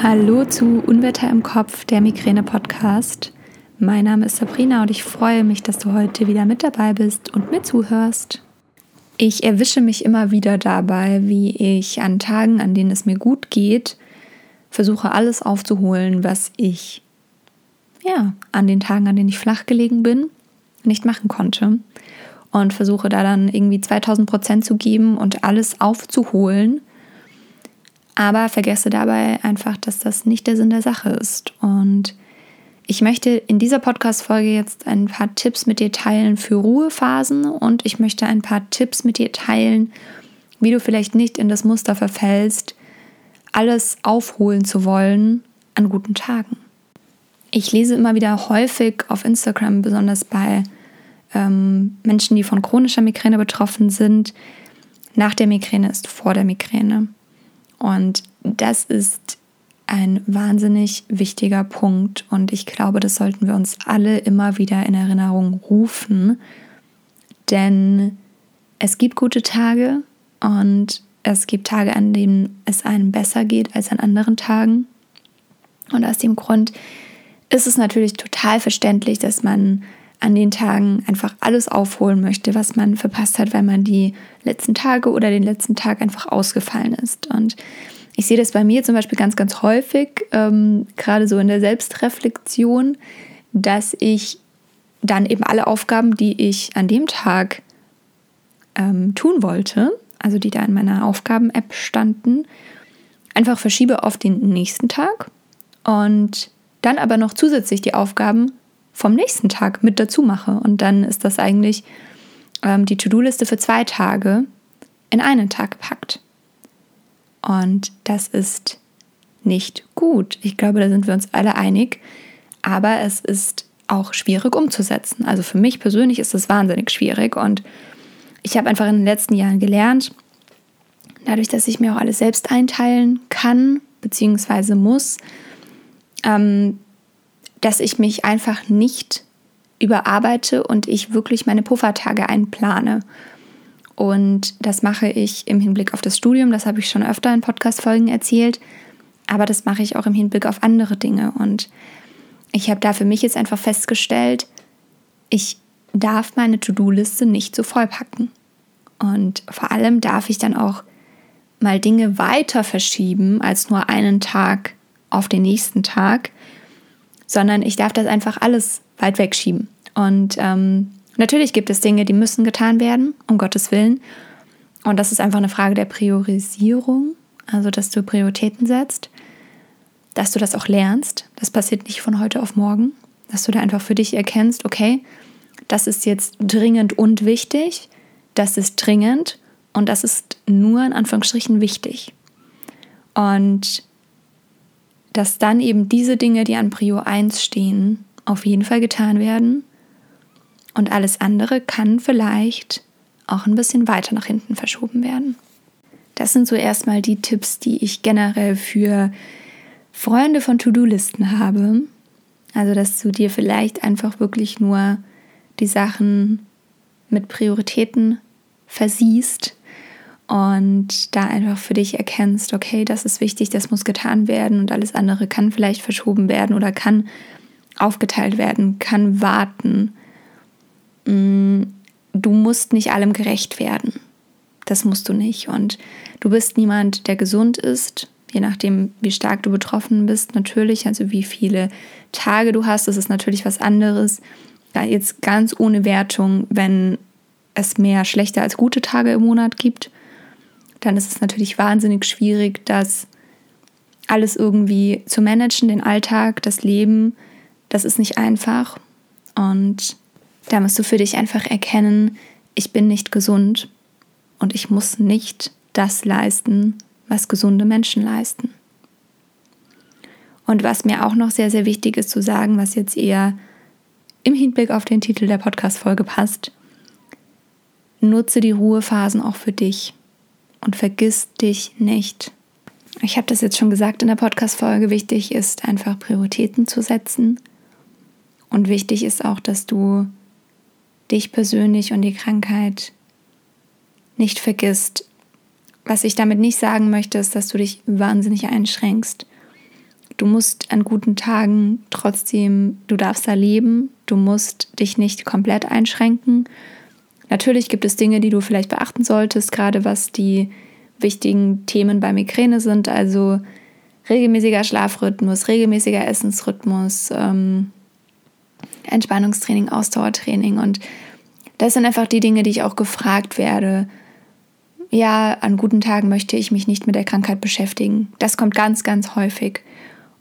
Hallo zu Unwetter im Kopf, der Migräne-Podcast. Mein Name ist Sabrina und ich freue mich, dass du heute wieder mit dabei bist und mir zuhörst. Ich erwische mich immer wieder dabei, wie ich an Tagen, an denen es mir gut geht, versuche alles aufzuholen, was ich ja, an den Tagen, an denen ich flach gelegen bin, nicht machen konnte. Und versuche da dann irgendwie 2000 Prozent zu geben und alles aufzuholen aber vergesse dabei einfach, dass das nicht der Sinn der Sache ist. Und ich möchte in dieser Podcast-Folge jetzt ein paar Tipps mit dir teilen für Ruhephasen und ich möchte ein paar Tipps mit dir teilen, wie du vielleicht nicht in das Muster verfällst, alles aufholen zu wollen an guten Tagen. Ich lese immer wieder häufig auf Instagram, besonders bei ähm, Menschen, die von chronischer Migräne betroffen sind, nach der Migräne ist vor der Migräne. Und das ist ein wahnsinnig wichtiger Punkt und ich glaube, das sollten wir uns alle immer wieder in Erinnerung rufen, denn es gibt gute Tage und es gibt Tage, an denen es einem besser geht als an anderen Tagen. Und aus dem Grund ist es natürlich total verständlich, dass man an den Tagen einfach alles aufholen möchte, was man verpasst hat, weil man die letzten Tage oder den letzten Tag einfach ausgefallen ist. Und ich sehe das bei mir zum Beispiel ganz, ganz häufig, ähm, gerade so in der Selbstreflexion, dass ich dann eben alle Aufgaben, die ich an dem Tag ähm, tun wollte, also die da in meiner Aufgaben-App standen, einfach verschiebe auf den nächsten Tag und dann aber noch zusätzlich die Aufgaben vom nächsten Tag mit dazu mache. Und dann ist das eigentlich ähm, die To-Do-Liste für zwei Tage in einen Tag gepackt. Und das ist nicht gut. Ich glaube, da sind wir uns alle einig. Aber es ist auch schwierig umzusetzen. Also für mich persönlich ist es wahnsinnig schwierig. Und ich habe einfach in den letzten Jahren gelernt, dadurch, dass ich mir auch alles selbst einteilen kann, beziehungsweise muss, ähm, dass ich mich einfach nicht überarbeite und ich wirklich meine Puffertage einplane. Und das mache ich im Hinblick auf das Studium, das habe ich schon öfter in Podcast-Folgen erzählt, aber das mache ich auch im Hinblick auf andere Dinge. Und ich habe da für mich jetzt einfach festgestellt, ich darf meine To-Do-Liste nicht so vollpacken. Und vor allem darf ich dann auch mal Dinge weiter verschieben als nur einen Tag auf den nächsten Tag, sondern ich darf das einfach alles weit wegschieben. Und ähm, natürlich gibt es Dinge, die müssen getan werden, um Gottes Willen. Und das ist einfach eine Frage der Priorisierung, also dass du Prioritäten setzt, dass du das auch lernst. Das passiert nicht von heute auf morgen, dass du da einfach für dich erkennst, okay, das ist jetzt dringend und wichtig, das ist dringend und das ist nur in Anführungsstrichen wichtig. Und dass dann eben diese Dinge, die an Prio 1 stehen, auf jeden Fall getan werden. Und alles andere kann vielleicht auch ein bisschen weiter nach hinten verschoben werden. Das sind so erstmal die Tipps, die ich generell für Freunde von To-Do-Listen habe. Also, dass du dir vielleicht einfach wirklich nur die Sachen mit Prioritäten versiehst und da einfach für dich erkennst, okay, das ist wichtig, das muss getan werden und alles andere kann vielleicht verschoben werden oder kann aufgeteilt werden, kann warten. Mm, du musst nicht allem gerecht werden. Das musst du nicht. Und du bist niemand, der gesund ist, je nachdem, wie stark du betroffen bist, natürlich. Also wie viele Tage du hast, das ist natürlich was anderes. Jetzt ganz ohne Wertung, wenn es mehr schlechte als gute Tage im Monat gibt dann ist es natürlich wahnsinnig schwierig, das alles irgendwie zu managen, den Alltag, das Leben. Das ist nicht einfach. Und da musst du für dich einfach erkennen, ich bin nicht gesund und ich muss nicht das leisten, was gesunde Menschen leisten. Und was mir auch noch sehr, sehr wichtig ist zu sagen, was jetzt eher im Hinblick auf den Titel der Podcast-Folge passt, nutze die Ruhephasen auch für dich und vergiss dich nicht. Ich habe das jetzt schon gesagt in der Podcast-Folge. Wichtig ist einfach Prioritäten zu setzen. Und wichtig ist auch, dass du dich persönlich und die Krankheit nicht vergisst. Was ich damit nicht sagen möchte, ist, dass du dich wahnsinnig einschränkst du musst an guten Tagen trotzdem, du darfst da leben, du musst dich nicht komplett einschränken. Natürlich gibt es Dinge, die du vielleicht beachten solltest, gerade was die wichtigen Themen bei Migräne sind, also regelmäßiger Schlafrhythmus, regelmäßiger Essensrhythmus, ähm, Entspannungstraining, Ausdauertraining und das sind einfach die Dinge, die ich auch gefragt werde. Ja, an guten Tagen möchte ich mich nicht mit der Krankheit beschäftigen. Das kommt ganz, ganz häufig.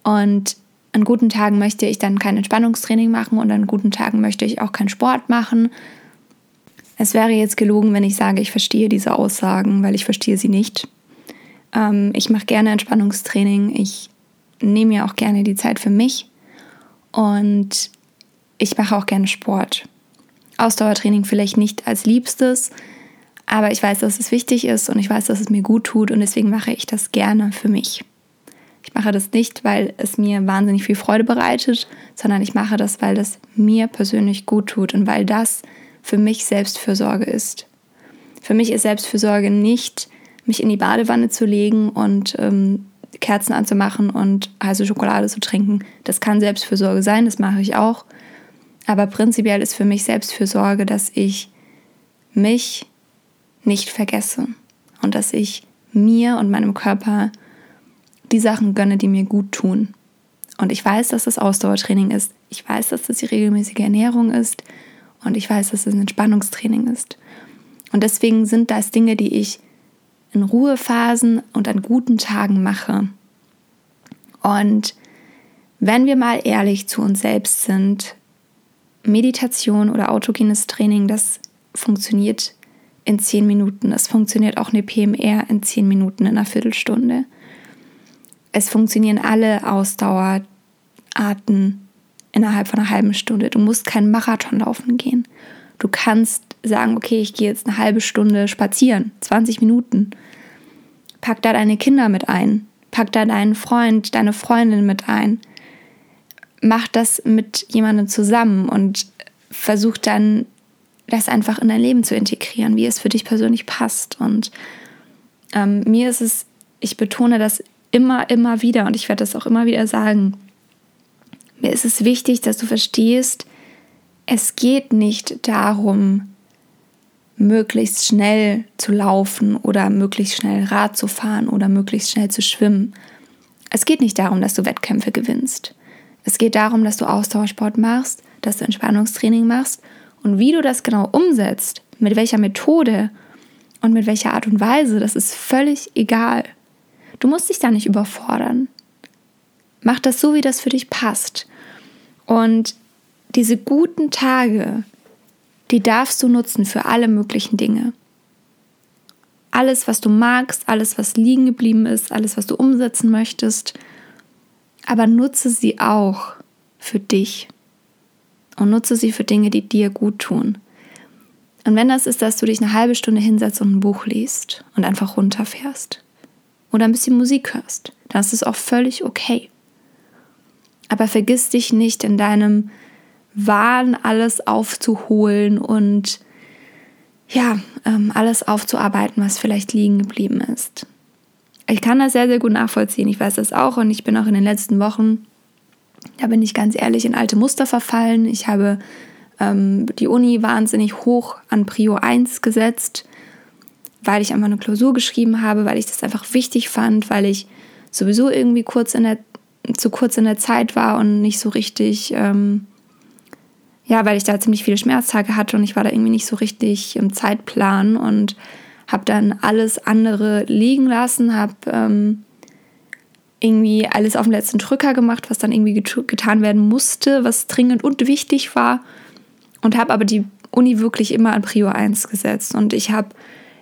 Und an guten Tagen möchte ich dann kein Entspannungstraining machen und an guten Tagen möchte ich auch keinen Sport machen. Es wäre jetzt gelogen, wenn ich sage, ich verstehe diese Aussagen, weil ich verstehe sie nicht. Ähm, ich mache gerne Entspannungstraining. Ich nehme mir auch gerne die Zeit für mich und ich mache auch gerne Sport. Ausdauertraining vielleicht nicht als liebstes, aber ich weiß, dass es wichtig ist und ich weiß, dass es mir gut tut und deswegen mache ich das gerne für mich. Ich mache das nicht, weil es mir wahnsinnig viel Freude bereitet, sondern ich mache das, weil das mir persönlich gut tut und weil das für mich Selbstfürsorge ist. Für mich ist Selbstfürsorge nicht, mich in die Badewanne zu legen und ähm, Kerzen anzumachen und heiße Schokolade zu trinken. Das kann Selbstfürsorge sein, das mache ich auch. Aber prinzipiell ist für mich Selbstfürsorge, dass ich mich nicht vergesse und dass ich mir und meinem Körper die Sachen gönne, die mir gut tun. Und ich weiß, dass das Ausdauertraining ist. Ich weiß, dass das die regelmäßige Ernährung ist. Und ich weiß, dass es ein Entspannungstraining ist. Und deswegen sind das Dinge, die ich in Ruhephasen und an guten Tagen mache. Und wenn wir mal ehrlich zu uns selbst sind, Meditation oder autogenes Training, das funktioniert in zehn Minuten. Es funktioniert auch eine PMR in zehn Minuten, in einer Viertelstunde. Es funktionieren alle Ausdauerarten innerhalb von einer halben Stunde. Du musst keinen Marathon laufen gehen. Du kannst sagen, okay, ich gehe jetzt eine halbe Stunde spazieren, 20 Minuten. Pack da deine Kinder mit ein. Pack da deinen Freund, deine Freundin mit ein mach das mit jemandem zusammen und versuch dann das einfach in dein Leben zu integrieren, wie es für dich persönlich passt. Und ähm, mir ist es, ich betone das immer, immer wieder und ich werde das auch immer wieder sagen. Mir ist es wichtig, dass du verstehst, es geht nicht darum, möglichst schnell zu laufen oder möglichst schnell Rad zu fahren oder möglichst schnell zu schwimmen. Es geht nicht darum, dass du Wettkämpfe gewinnst. Es geht darum, dass du Ausdauersport machst, dass du Entspannungstraining machst und wie du das genau umsetzt, mit welcher Methode und mit welcher Art und Weise, das ist völlig egal. Du musst dich da nicht überfordern. Mach das so, wie das für dich passt. Und diese guten Tage, die darfst du nutzen für alle möglichen Dinge. Alles, was du magst, alles, was liegen geblieben ist, alles, was du umsetzen möchtest – aber nutze sie auch für dich und nutze sie für Dinge, die dir gut tun. Und wenn das ist, dass du dich eine halbe Stunde hinsetzt und ein Buch liest und einfach runterfährst oder ein bisschen Musik hörst, dann ist es auch völlig okay. Aber vergiss dich nicht in deinem Wahn, alles aufzuholen und ja, ähm, alles aufzuarbeiten, was vielleicht liegen geblieben ist ich kann das sehr, sehr gut nachvollziehen. Ich weiß das auch und ich bin auch in den letzten Wochen, da bin ich ganz ehrlich, in alte Muster verfallen. Ich habe ähm, die Uni wahnsinnig hoch an Prio 1 gesetzt, weil ich einfach eine Klausur geschrieben habe, weil ich das einfach wichtig fand, weil ich sowieso irgendwie kurz in der, zu kurz in der Zeit war und nicht so richtig, ähm, ja, weil ich da ziemlich viele Schmerztage hatte und ich war da irgendwie nicht so richtig im Zeitplan und habe dann alles andere liegen lassen, habe ähm, irgendwie alles auf den letzten Drücker gemacht, was dann irgendwie get getan werden musste, was dringend und wichtig war und habe aber die Uni wirklich immer an Prio 1 gesetzt. Und ich habe,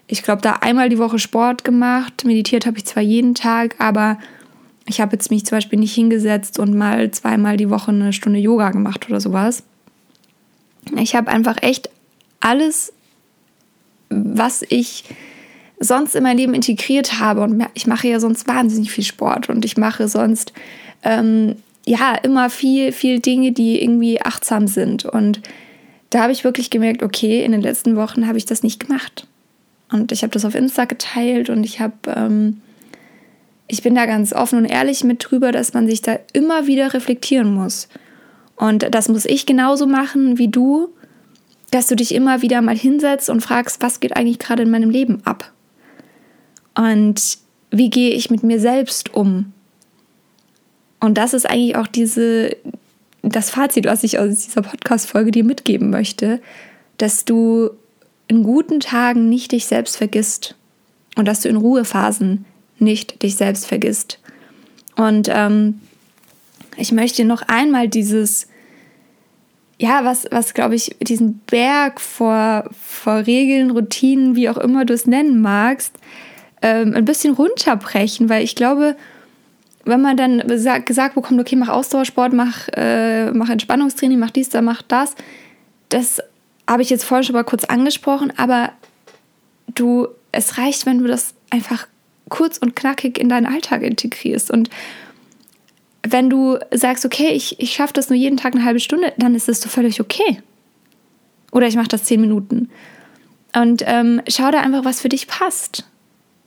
ich glaube, da einmal die Woche Sport gemacht, meditiert habe ich zwar jeden Tag, aber ich habe jetzt mich zum Beispiel nicht hingesetzt und mal zweimal die Woche eine Stunde Yoga gemacht oder sowas. Ich habe einfach echt alles was ich sonst in mein Leben integriert habe. Und ich mache ja sonst wahnsinnig viel Sport und ich mache sonst ähm, ja immer viel, viel Dinge, die irgendwie achtsam sind. Und da habe ich wirklich gemerkt, okay, in den letzten Wochen habe ich das nicht gemacht. Und ich habe das auf Insta geteilt und ich habe ähm, ich bin da ganz offen und ehrlich mit drüber, dass man sich da immer wieder reflektieren muss. Und das muss ich genauso machen wie du, dass du dich immer wieder mal hinsetzt und fragst, was geht eigentlich gerade in meinem Leben ab? Und wie gehe ich mit mir selbst um? Und das ist eigentlich auch diese, das Fazit, was ich aus dieser Podcast-Folge dir mitgeben möchte, dass du in guten Tagen nicht dich selbst vergisst und dass du in Ruhephasen nicht dich selbst vergisst. Und ähm, ich möchte noch einmal dieses, ja, was, was glaube ich, diesen Berg vor, vor Regeln, Routinen, wie auch immer du es nennen magst, ähm, ein bisschen runterbrechen, weil ich glaube, wenn man dann gesagt bekommt, okay, mach Ausdauersport, mach, äh, mach Entspannungstraining, mach dies, da, mach das, das habe ich jetzt vorhin schon mal kurz angesprochen, aber du, es reicht, wenn du das einfach kurz und knackig in deinen Alltag integrierst. Und wenn du sagst, okay, ich, ich schaffe das nur jeden Tag eine halbe Stunde, dann ist das so völlig okay. Oder ich mache das zehn Minuten. Und ähm, schau da einfach, was für dich passt.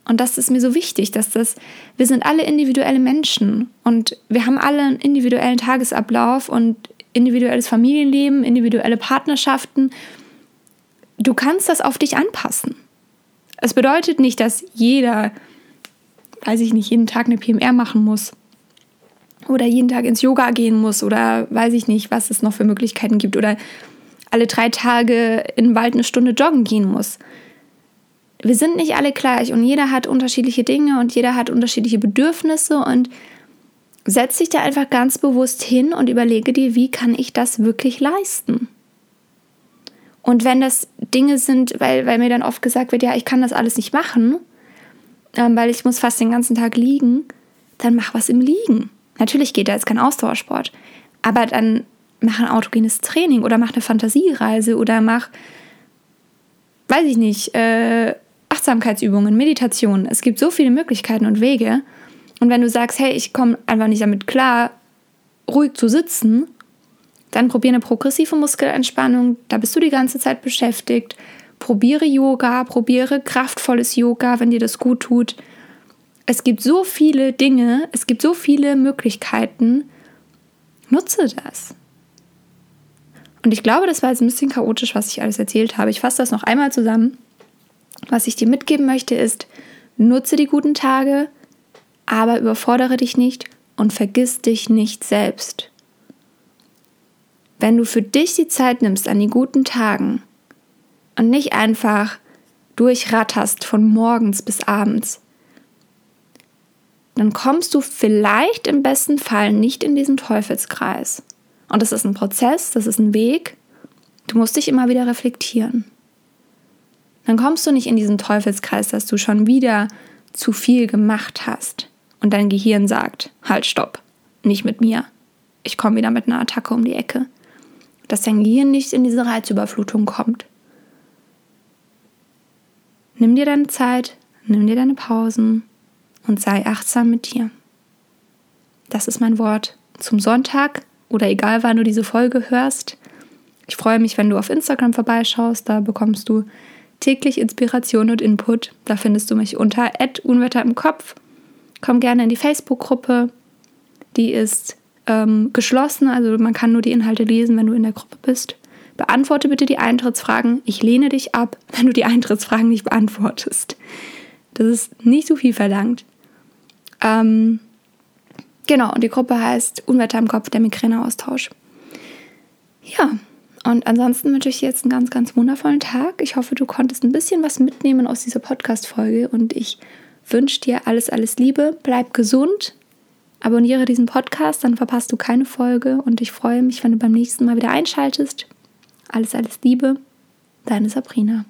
Und das ist mir so wichtig, dass das, wir sind alle individuelle Menschen und wir haben alle einen individuellen Tagesablauf und individuelles Familienleben, individuelle Partnerschaften. Du kannst das auf dich anpassen. Es bedeutet nicht, dass jeder, weiß ich nicht, jeden Tag eine PMR machen muss oder jeden Tag ins Yoga gehen muss oder weiß ich nicht, was es noch für Möglichkeiten gibt oder alle drei Tage in den Wald eine Stunde joggen gehen muss wir sind nicht alle gleich und jeder hat unterschiedliche Dinge und jeder hat unterschiedliche Bedürfnisse und setz dich da einfach ganz bewusst hin und überlege dir, wie kann ich das wirklich leisten? Und wenn das Dinge sind, weil, weil mir dann oft gesagt wird, ja, ich kann das alles nicht machen, ähm, weil ich muss fast den ganzen Tag liegen, dann mach was im Liegen. Natürlich geht da jetzt kein Ausdauersport, aber dann mach ein autogenes Training oder mach eine Fantasiereise oder mach, weiß ich nicht, äh, Achtsamkeitsübungen, Meditation. Es gibt so viele Möglichkeiten und Wege. Und wenn du sagst, hey, ich komme einfach nicht damit klar, ruhig zu sitzen, dann probiere eine progressive Muskelentspannung. Da bist du die ganze Zeit beschäftigt. Probiere Yoga, probiere kraftvolles Yoga, wenn dir das gut tut. Es gibt so viele Dinge, es gibt so viele Möglichkeiten. Nutze das. Und ich glaube, das war jetzt ein bisschen chaotisch, was ich alles erzählt habe. Ich fasse das noch einmal zusammen. Was ich dir mitgeben möchte, ist, nutze die guten Tage, aber überfordere dich nicht und vergiss dich nicht selbst. Wenn du für dich die Zeit nimmst an die guten Tagen und nicht einfach durchratterst von morgens bis abends, dann kommst du vielleicht im besten Fall nicht in diesen Teufelskreis. Und das ist ein Prozess, das ist ein Weg. Du musst dich immer wieder reflektieren dann kommst du nicht in diesen Teufelskreis, dass du schon wieder zu viel gemacht hast und dein Gehirn sagt, halt, stopp, nicht mit mir. Ich komme wieder mit einer Attacke um die Ecke. Dass dein Gehirn nicht in diese Reizüberflutung kommt. Nimm dir deine Zeit, nimm dir deine Pausen und sei achtsam mit dir. Das ist mein Wort zum Sonntag oder egal wann du diese Folge hörst. Ich freue mich, wenn du auf Instagram vorbeischaust, da bekommst du täglich Inspiration und Input. Da findest du mich unter Unwetter im Kopf. Komm gerne in die Facebook-Gruppe. Die ist ähm, geschlossen, also man kann nur die Inhalte lesen, wenn du in der Gruppe bist. Beantworte bitte die Eintrittsfragen. Ich lehne dich ab, wenn du die Eintrittsfragen nicht beantwortest. Das ist nicht so viel verlangt. Ähm, genau, und die Gruppe heißt Unwetter im Kopf, der Migräneaustausch. Ja, und ansonsten wünsche ich dir jetzt einen ganz, ganz wundervollen Tag. Ich hoffe, du konntest ein bisschen was mitnehmen aus dieser Podcast-Folge und ich wünsche dir alles, alles Liebe. Bleib gesund. Abonniere diesen Podcast, dann verpasst du keine Folge und ich freue mich, wenn du beim nächsten Mal wieder einschaltest. Alles, alles Liebe. Deine Sabrina.